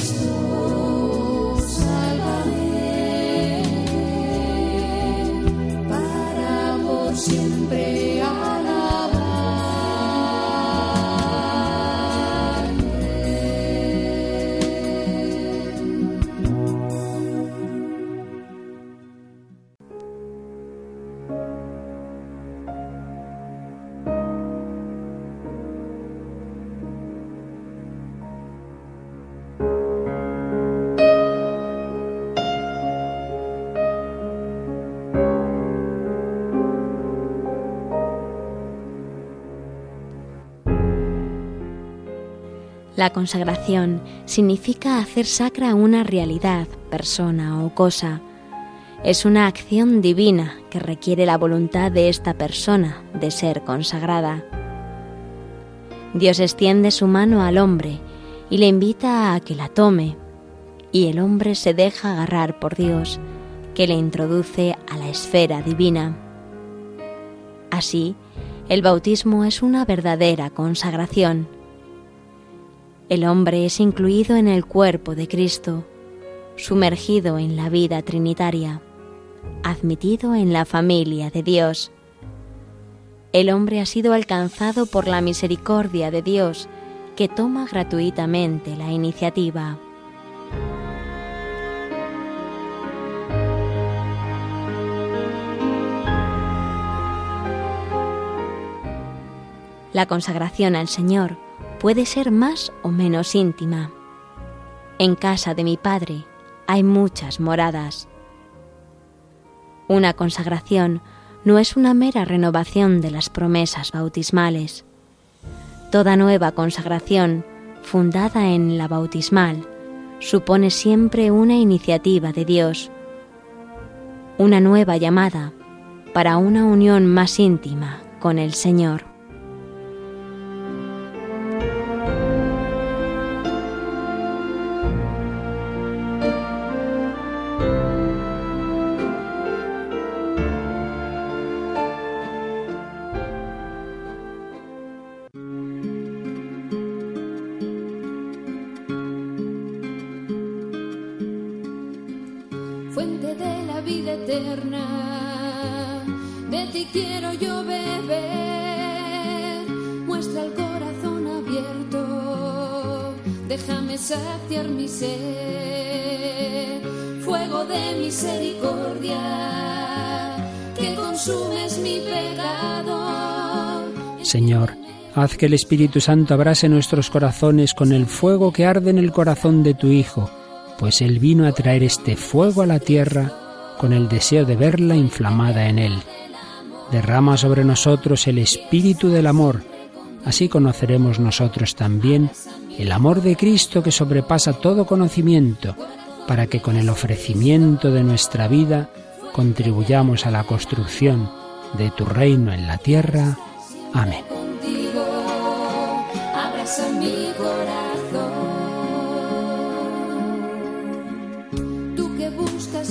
De La consagración significa hacer sacra una realidad, persona o cosa. Es una acción divina que requiere la voluntad de esta persona de ser consagrada. Dios extiende su mano al hombre y le invita a que la tome, y el hombre se deja agarrar por Dios, que le introduce a la esfera divina. Así, el bautismo es una verdadera consagración. El hombre es incluido en el cuerpo de Cristo, sumergido en la vida trinitaria, admitido en la familia de Dios. El hombre ha sido alcanzado por la misericordia de Dios, que toma gratuitamente la iniciativa. La consagración al Señor puede ser más o menos íntima. En casa de mi Padre hay muchas moradas. Una consagración no es una mera renovación de las promesas bautismales. Toda nueva consagración, fundada en la bautismal, supone siempre una iniciativa de Dios, una nueva llamada para una unión más íntima con el Señor. Fuente de la vida eterna. De ti quiero yo beber, muestra el corazón abierto, déjame saciar mi sed, fuego de misericordia, que consumes mi pecado. Señor, haz que el Espíritu Santo abrase nuestros corazones con el fuego que arde en el corazón de tu Hijo, pues Él vino a traer este fuego a la tierra con el deseo de verla inflamada en Él. Derrama sobre nosotros el espíritu del amor, así conoceremos nosotros también el amor de Cristo que sobrepasa todo conocimiento, para que con el ofrecimiento de nuestra vida contribuyamos a la construcción de tu reino en la tierra. Amén. Contigo abraza mi corazón.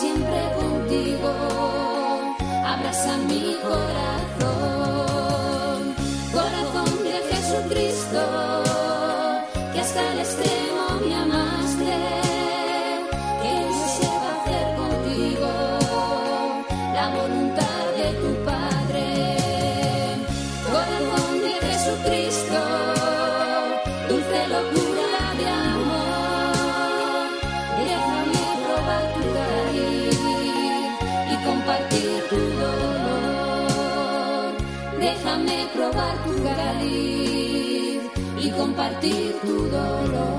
siempre contigo, abraza mi corazón. Corazón de Jesucristo, que hasta el extremo me amaste. Que yo sepa hacer contigo la voluntad Déjame probar tu cariz y compartir tu dolor.